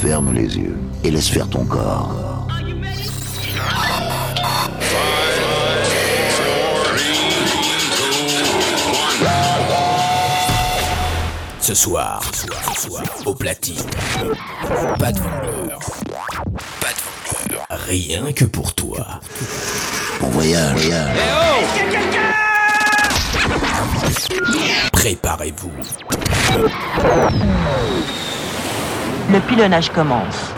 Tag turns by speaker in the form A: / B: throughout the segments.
A: Ferme les yeux et laisse faire ton corps.
B: Ce soir, ce soir, au platine, pas de vendeur, pas de vendeur, rien que pour toi.
A: Bon voyage, voyage.
B: Préparez-vous.
C: Le pilonnage commence.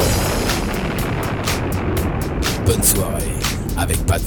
B: Bonne soirée avec pas de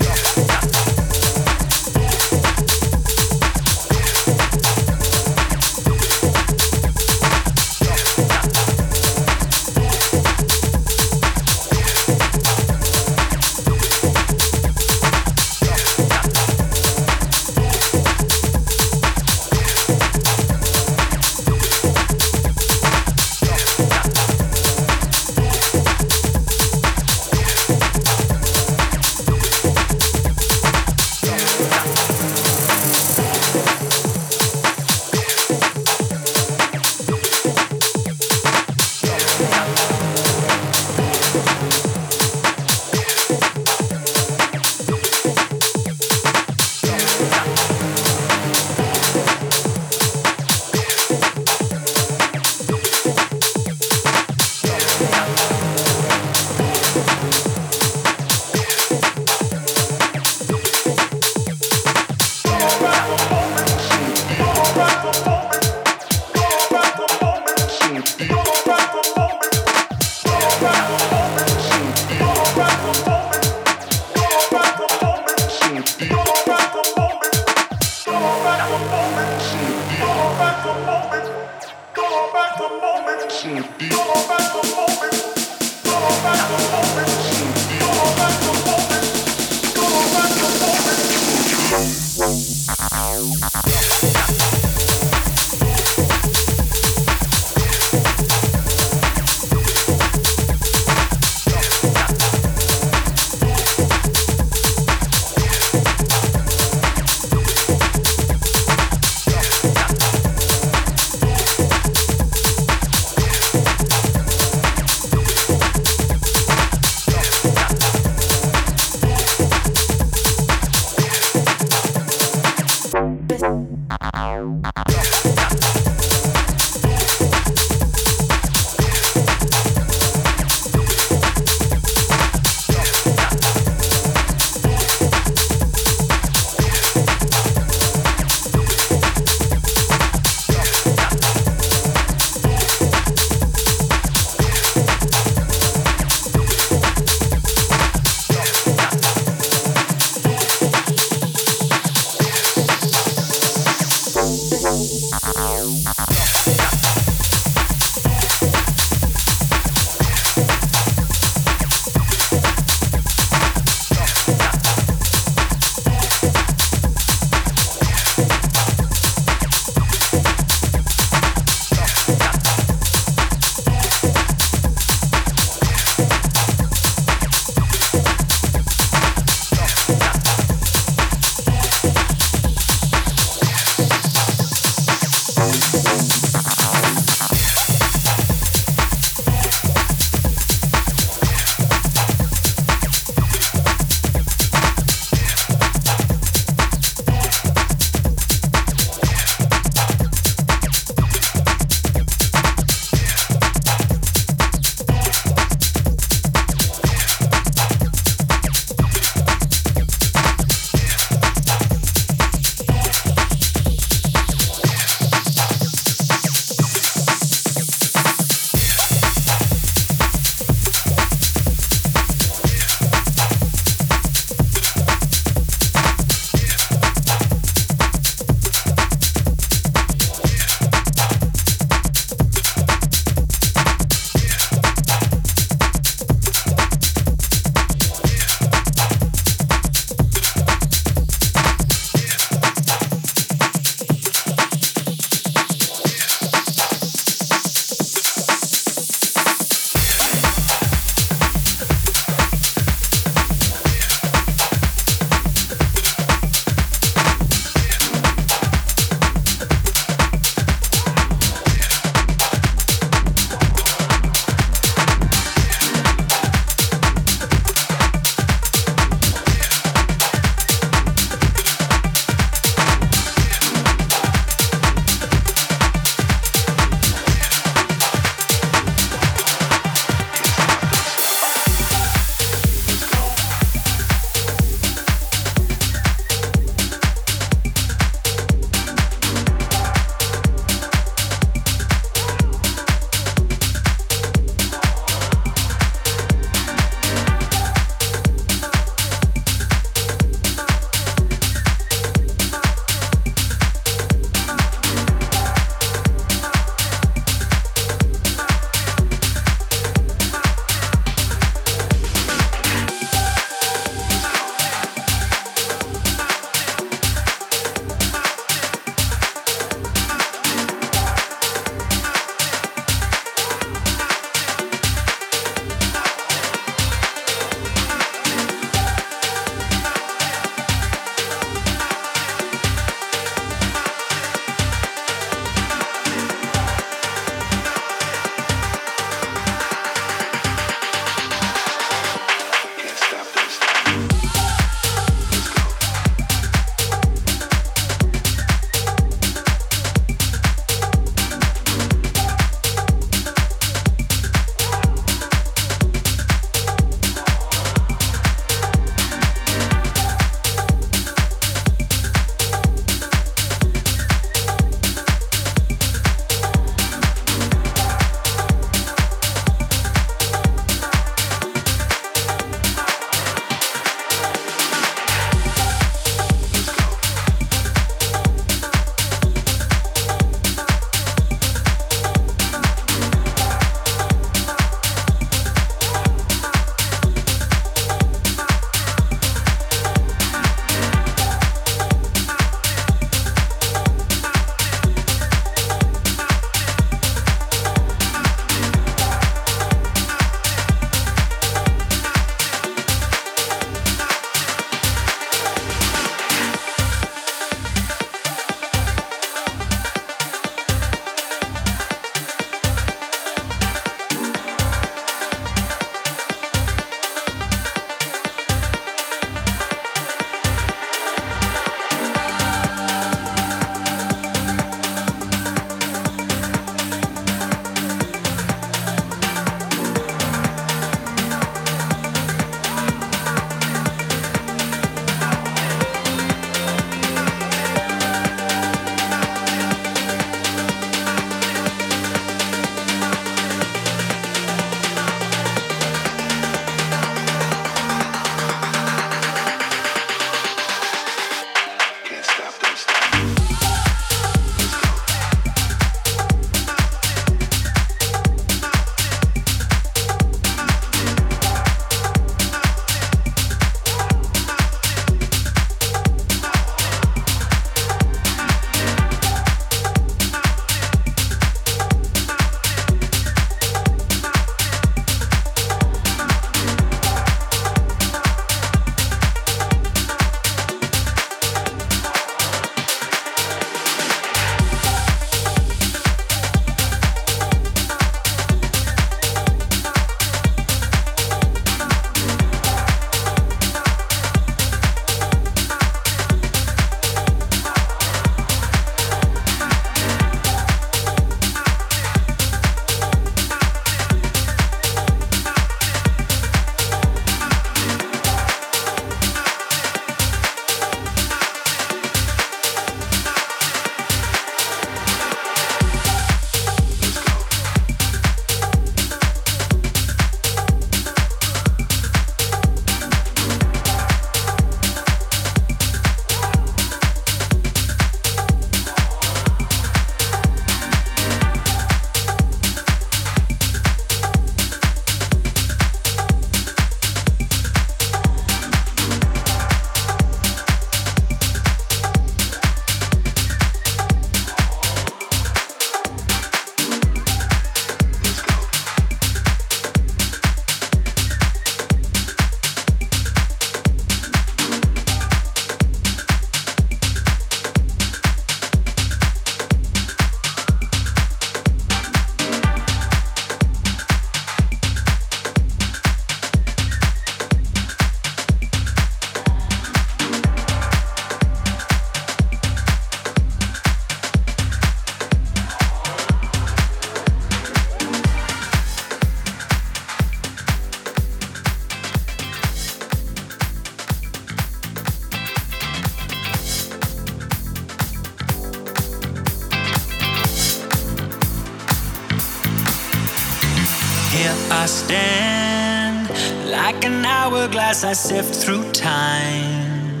D: Here I stand, like an hourglass, I sift through time.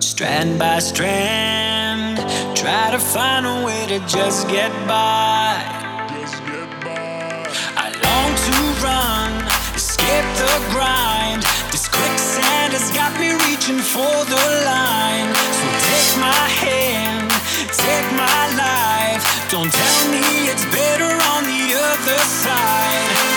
D: Strand by strand, try to find a way to just get by. I long to run, escape the grind. This quicksand has got me reaching for the line. So take my hand, take my life. Don't tell me it's better on the other side.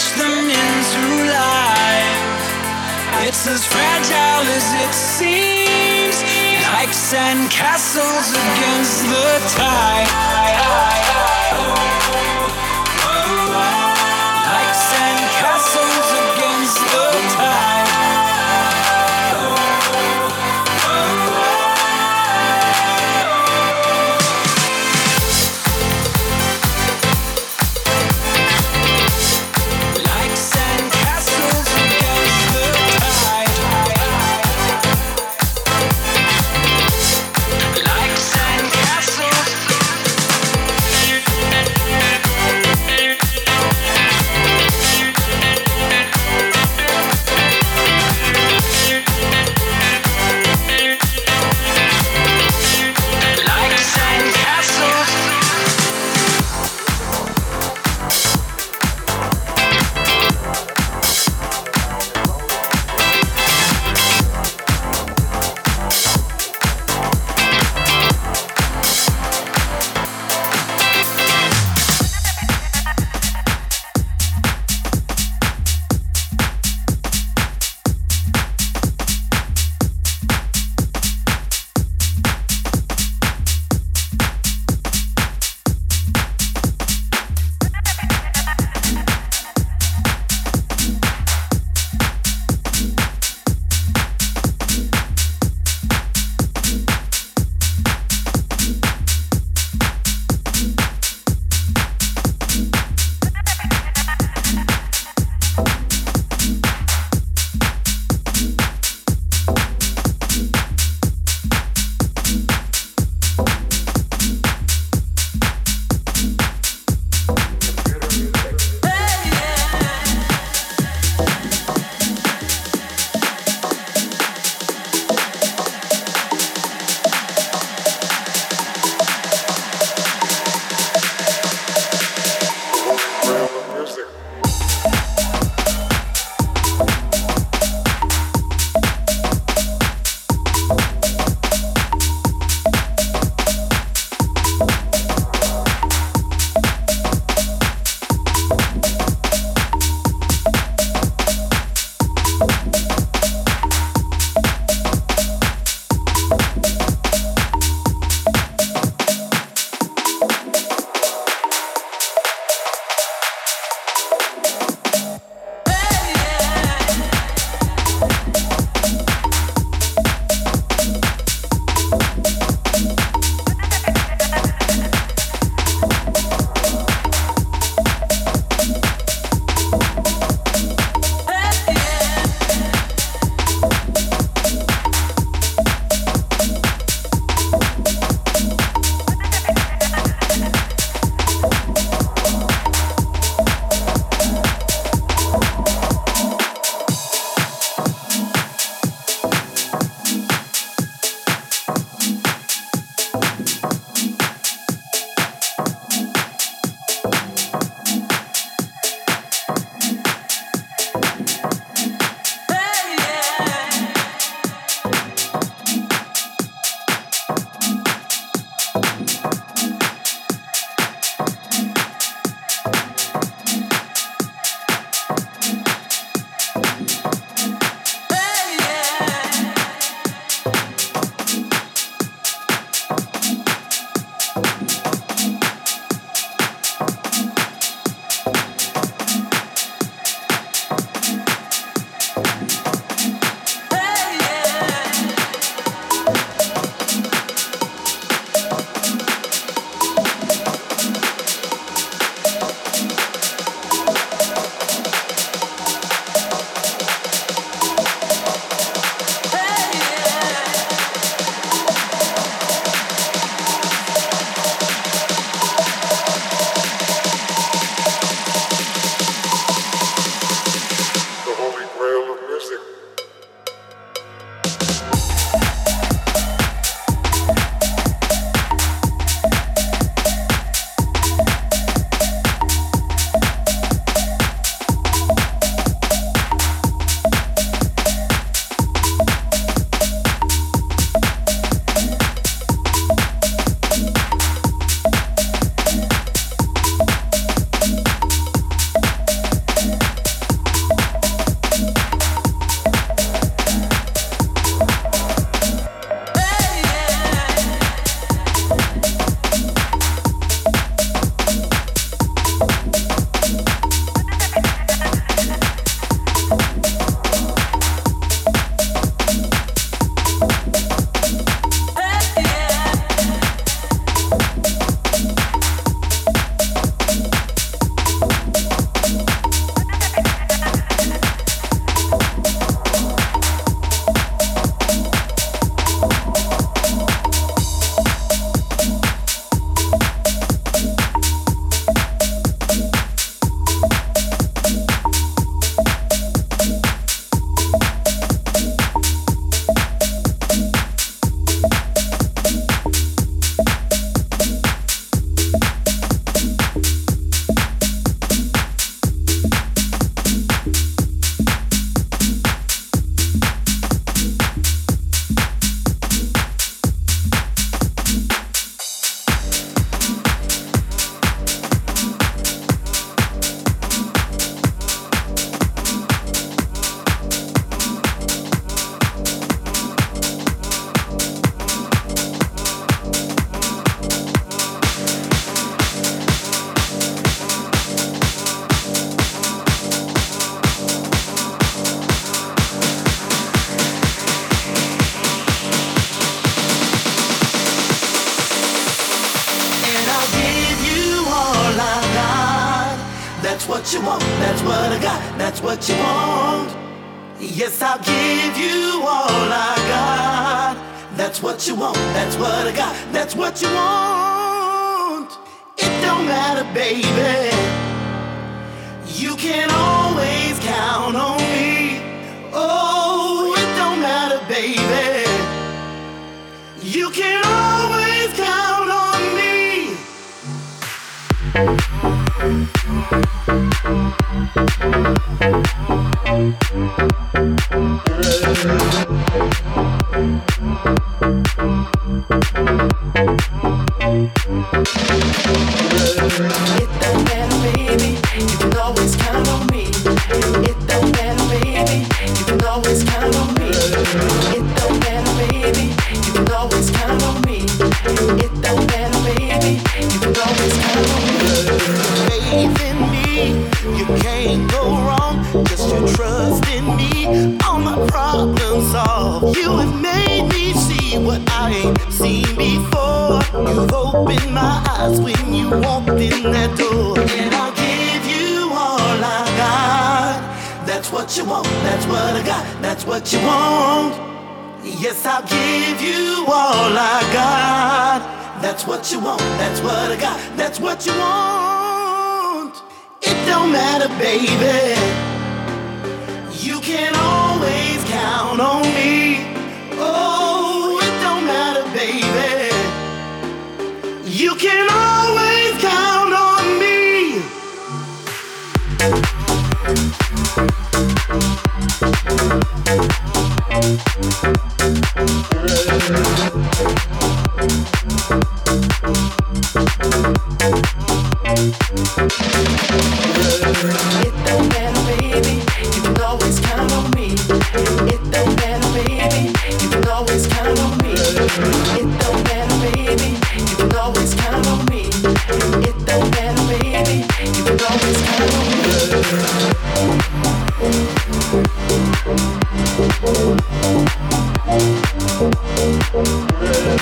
D: As them into life. It's as fragile as it seems, like sand castles against the tide. Like sand castles against the tide.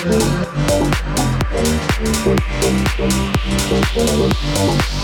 E: Thank you.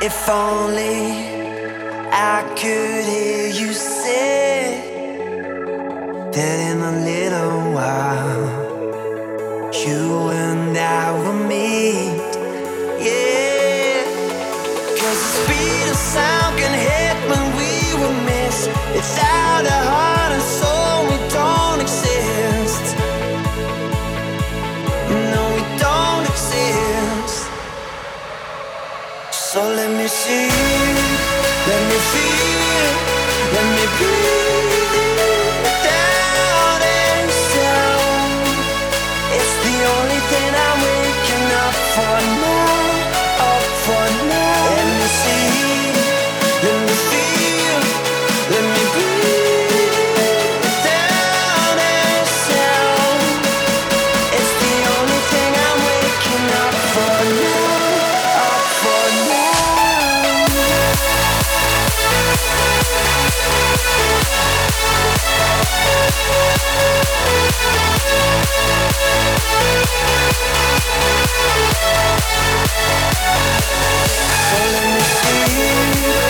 F: If only I could hear you say that in a little while you and I will meet. Yeah, cause the speed of sound can hit when we were missed. Without a heart and soul, we don't exist. No, we don't exist. So me let me see. So let me
G: see.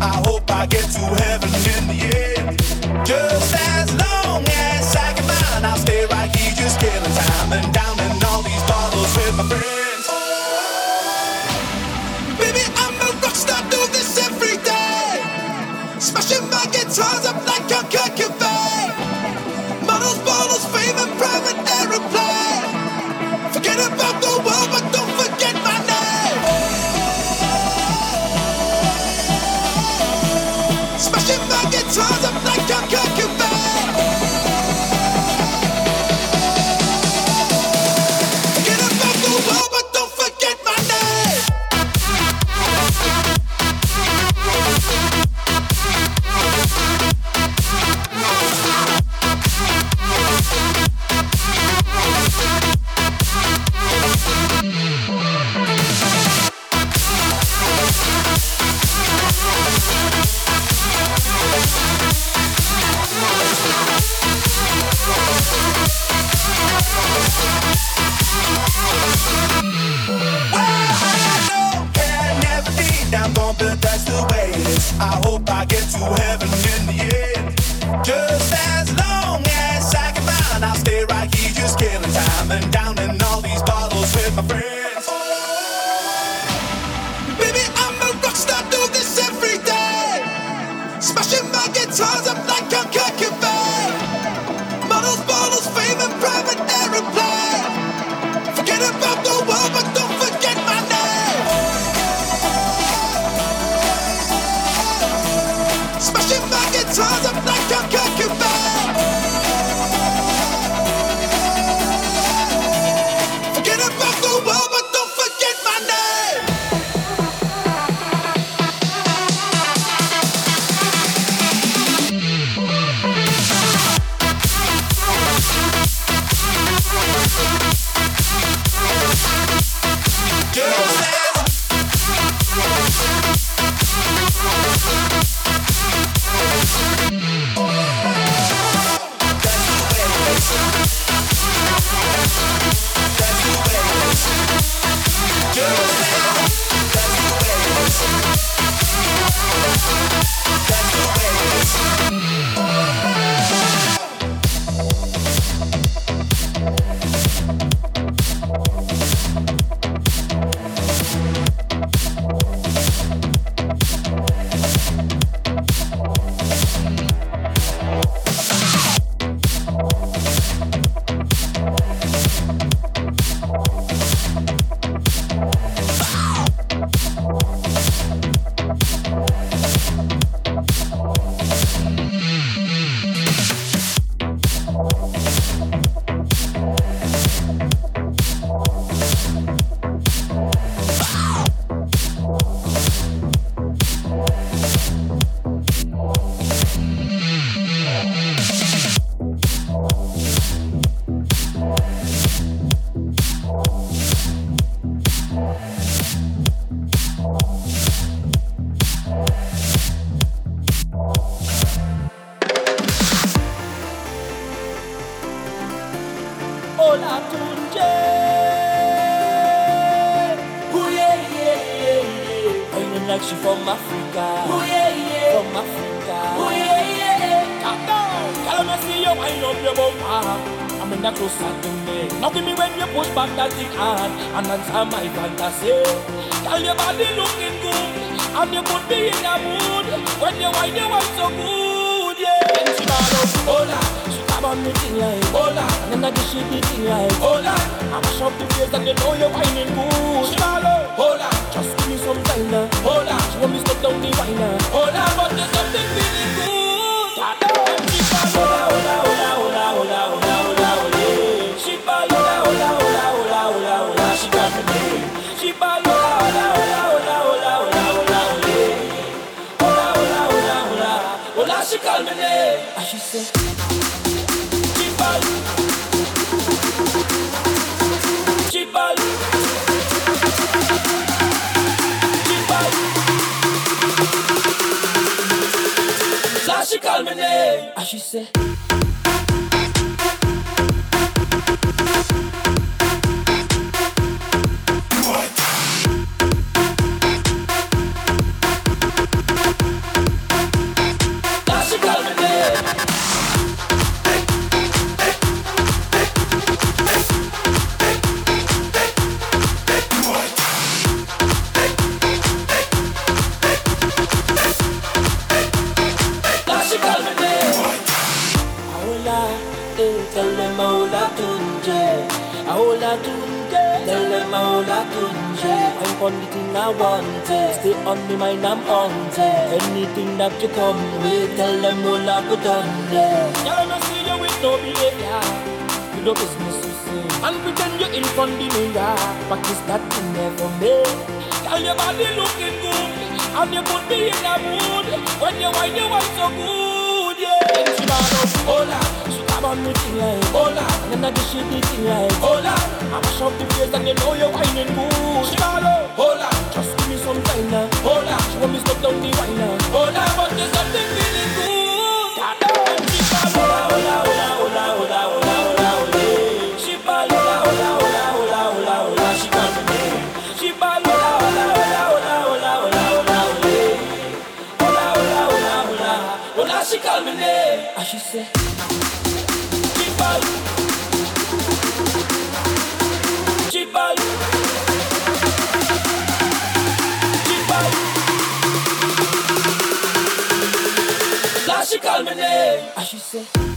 G: I hope I get to heaven in the end. Just as long. Like she from Africa. Oh yeah, yeah. From Africa. Oh yeah, yeah. Come on, see you wind up your bum. Ah, I'm
H: in that close Saturday. Nothing me when you push back that thing hard and answer my fantasy. Girl, your body looking good and you put me in the mood when you wind you up so good. Yeah. Hola she ball up, hola, she on thing and then I just the thing like hola. I mash up the place and you know you're whining good. She ball up, hola, just give me some time now, hola. She want me step down the wine now, hola, but there's something feeling good. And she hola, hola, hola, hola, hola, hola, hola. She ball hola, hola, hola, hola, hola, hola. She got me there. She ball hola, She ball. She ball. Now she call me name. And she say. I want, eh. stay on me mind I'm on eh. Anything that you come with, tell them ahola put on there. Y'all not see you with no behavior. You know business to say. And pretend you're in front of me, yeah. Practice that there for me. Tell your body looking good. And you put me in a mood. When you wine, you want so good, yeah. And ball up, hola. She come on me thing like hola. And then I just shake the thing like hola. I mash up the place and you know you're whining good. She ball up, hola. Just give me some time now, hola. She want me step down the wine now, hola. But there's something feeling good. And she she call me name. And she say.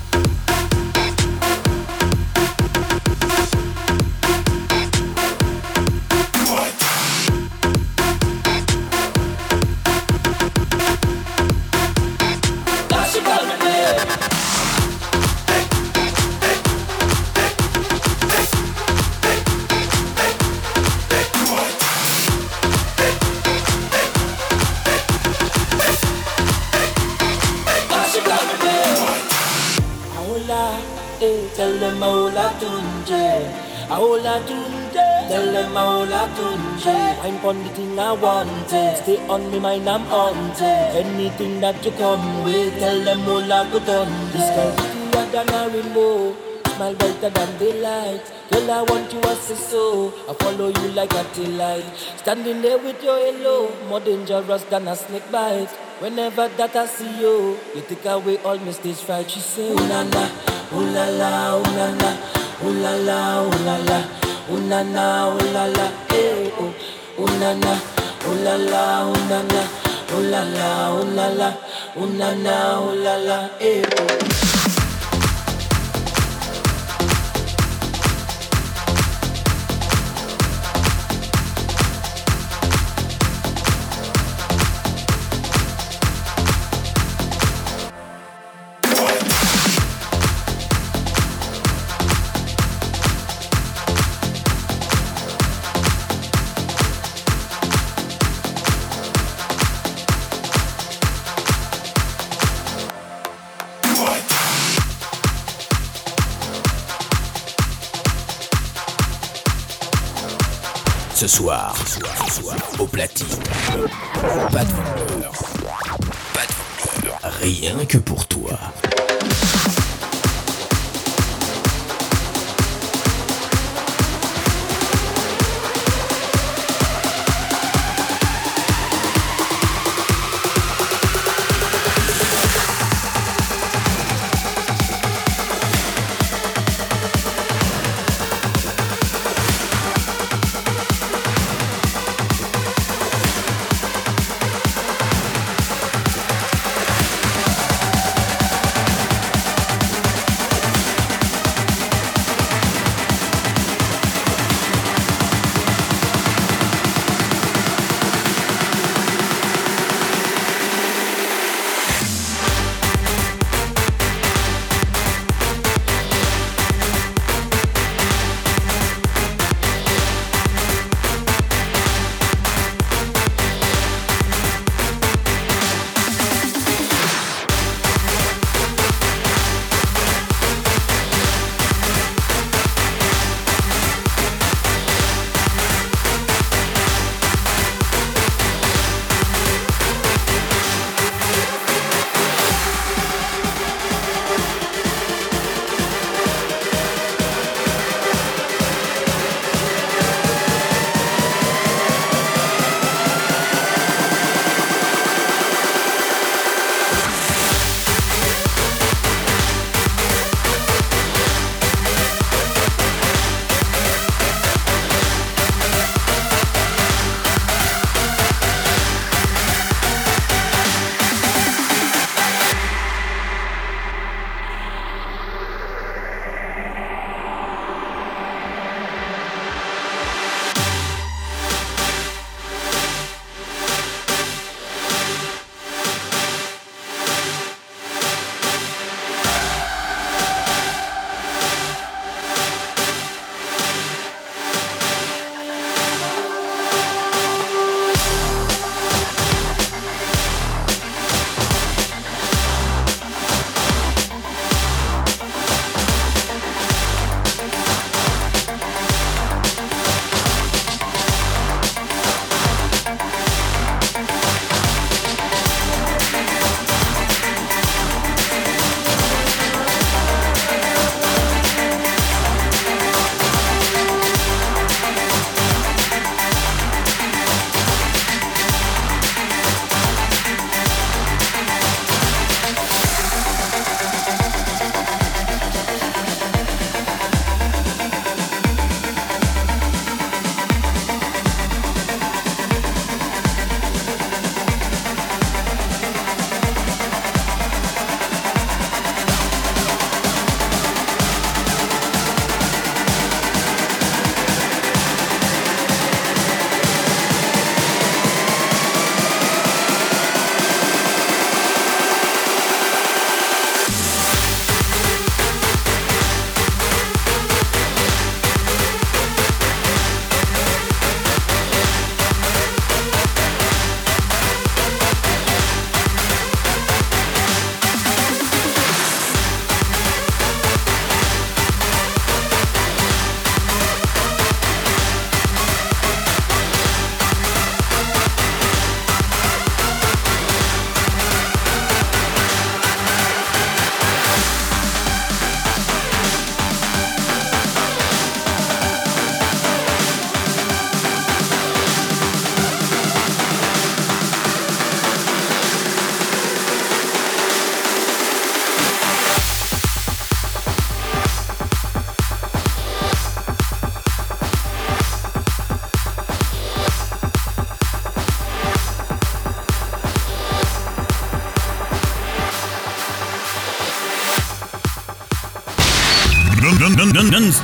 H: Ahola tunje, tell them ahola tunje. I'm on the thing I want, eh. stay on me mind I'm eh. Anything that you come with, tell them ahola put on This girl prettier than a rainbow, smile brighter than daylight. Girl, I want you as a soul. I follow you like a tail light. Standing there with your halo, more dangerous than a snake bite. Whenever that I see you, you take away all my stage fright. She say, ooh la la, ooh la la, ooh la la, ooh la la, ooh la la, ooh na na, ooh la la, eh oh, ooh na na, ooh la la, ooh na na, ooh la la, ooh la la, ooh na na, ooh la la, eh oh.
B: Que pour toi.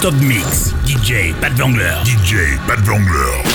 B: Non-stop mix. DJ Pat Vangler. DJ Pat Vangler.